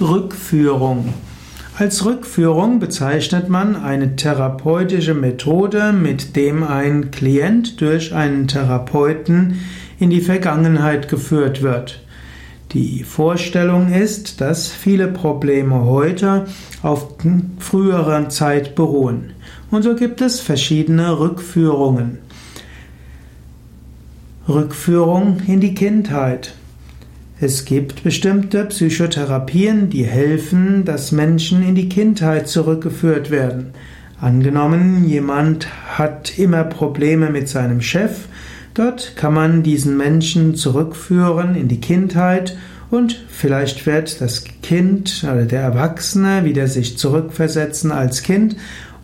Rückführung. Als Rückführung bezeichnet man eine therapeutische Methode, mit dem ein Klient durch einen Therapeuten in die Vergangenheit geführt wird. Die Vorstellung ist, dass viele Probleme heute auf früherer Zeit beruhen. Und so gibt es verschiedene Rückführungen. Rückführung in die Kindheit. Es gibt bestimmte Psychotherapien, die helfen, dass Menschen in die Kindheit zurückgeführt werden. Angenommen, jemand hat immer Probleme mit seinem Chef, dort kann man diesen Menschen zurückführen in die Kindheit und vielleicht wird das Kind oder der Erwachsene wieder sich zurückversetzen als Kind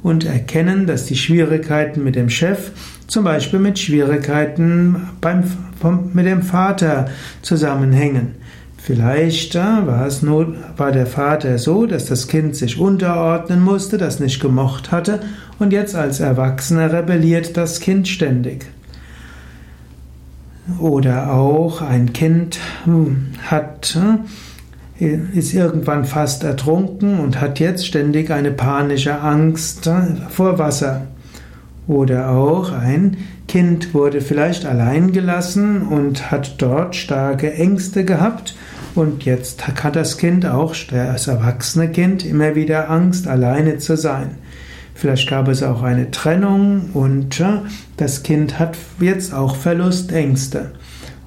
und erkennen, dass die Schwierigkeiten mit dem Chef zum Beispiel mit Schwierigkeiten beim, mit dem Vater zusammenhängen. Vielleicht war es nur, war der Vater so, dass das Kind sich unterordnen musste, das nicht gemocht hatte und jetzt als Erwachsener rebelliert das Kind ständig. Oder auch ein Kind hm, hat, ist irgendwann fast ertrunken und hat jetzt ständig eine panische Angst vor Wasser. Oder auch ein Kind wurde vielleicht allein gelassen und hat dort starke Ängste gehabt und jetzt hat das Kind auch, das erwachsene Kind, immer wieder Angst, alleine zu sein. Vielleicht gab es auch eine Trennung und das Kind hat jetzt auch Verlustängste.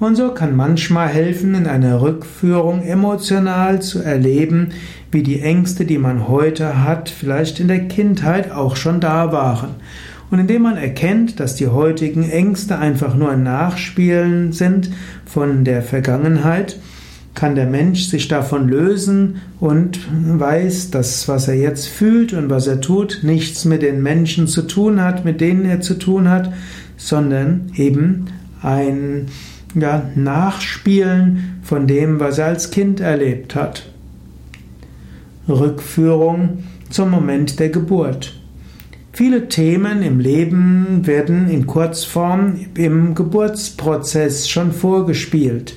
Und so kann manchmal helfen, in einer Rückführung emotional zu erleben, wie die Ängste, die man heute hat, vielleicht in der Kindheit auch schon da waren. Und indem man erkennt, dass die heutigen Ängste einfach nur ein Nachspielen sind von der Vergangenheit, kann der Mensch sich davon lösen und weiß, dass was er jetzt fühlt und was er tut, nichts mit den Menschen zu tun hat, mit denen er zu tun hat, sondern eben ein ja, Nachspielen von dem, was er als Kind erlebt hat. Rückführung zum Moment der Geburt. Viele Themen im Leben werden in Kurzform im Geburtsprozess schon vorgespielt.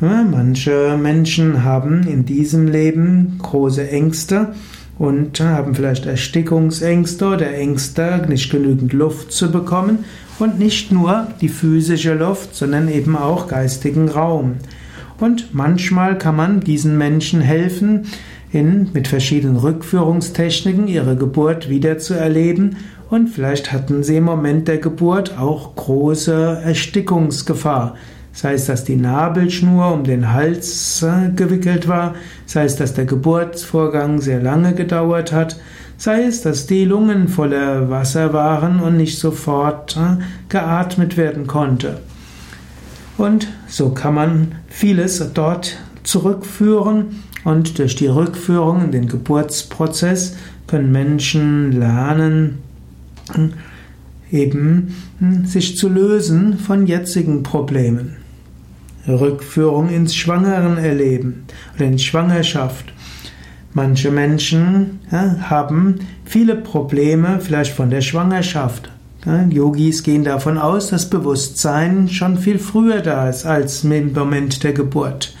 Manche Menschen haben in diesem Leben große Ängste und haben vielleicht Erstickungsängste oder Ängste, nicht genügend Luft zu bekommen und nicht nur die physische Luft, sondern eben auch geistigen Raum. Und manchmal kann man diesen Menschen helfen, in, mit verschiedenen Rückführungstechniken ihre Geburt wiederzuerleben und vielleicht hatten sie im Moment der Geburt auch große Erstickungsgefahr. Sei es, dass die Nabelschnur um den Hals äh, gewickelt war, sei es, dass der Geburtsvorgang sehr lange gedauert hat, sei es, dass die Lungen voller Wasser waren und nicht sofort äh, geatmet werden konnte. Und so kann man vieles dort zurückführen und durch die Rückführung in den Geburtsprozess können Menschen lernen, eben sich zu lösen von jetzigen Problemen. Rückführung ins Schwangerenerleben oder in Schwangerschaft. Manche Menschen ja, haben viele Probleme, vielleicht von der Schwangerschaft. Yogis gehen davon aus, dass Bewusstsein schon viel früher da ist als im Moment der Geburt.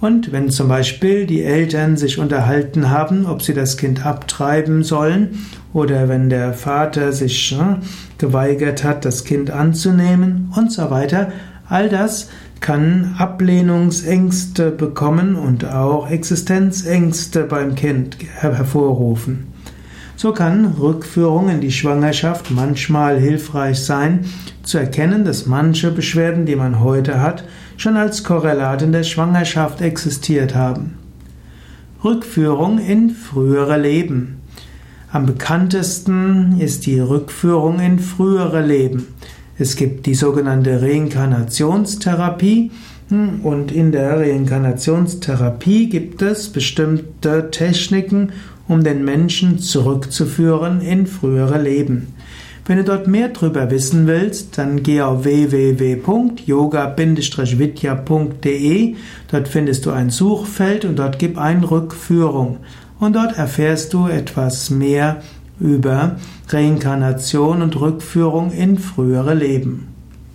Und wenn zum Beispiel die Eltern sich unterhalten haben, ob sie das Kind abtreiben sollen, oder wenn der Vater sich äh, geweigert hat, das Kind anzunehmen und so weiter, all das kann Ablehnungsängste bekommen und auch Existenzängste beim Kind hervorrufen. So kann Rückführung in die Schwangerschaft manchmal hilfreich sein, zu erkennen, dass manche Beschwerden, die man heute hat, schon als Korrelat in der Schwangerschaft existiert haben. Rückführung in frühere Leben. Am bekanntesten ist die Rückführung in frühere Leben. Es gibt die sogenannte Reinkarnationstherapie hm, und in der Reinkarnationstherapie gibt es bestimmte Techniken, um den Menschen zurückzuführen in frühere Leben. Wenn du dort mehr drüber wissen willst, dann geh auf www.yoga-vidya.de. Dort findest du ein Suchfeld und dort gib ein Rückführung. Und dort erfährst du etwas mehr über Reinkarnation und Rückführung in frühere Leben.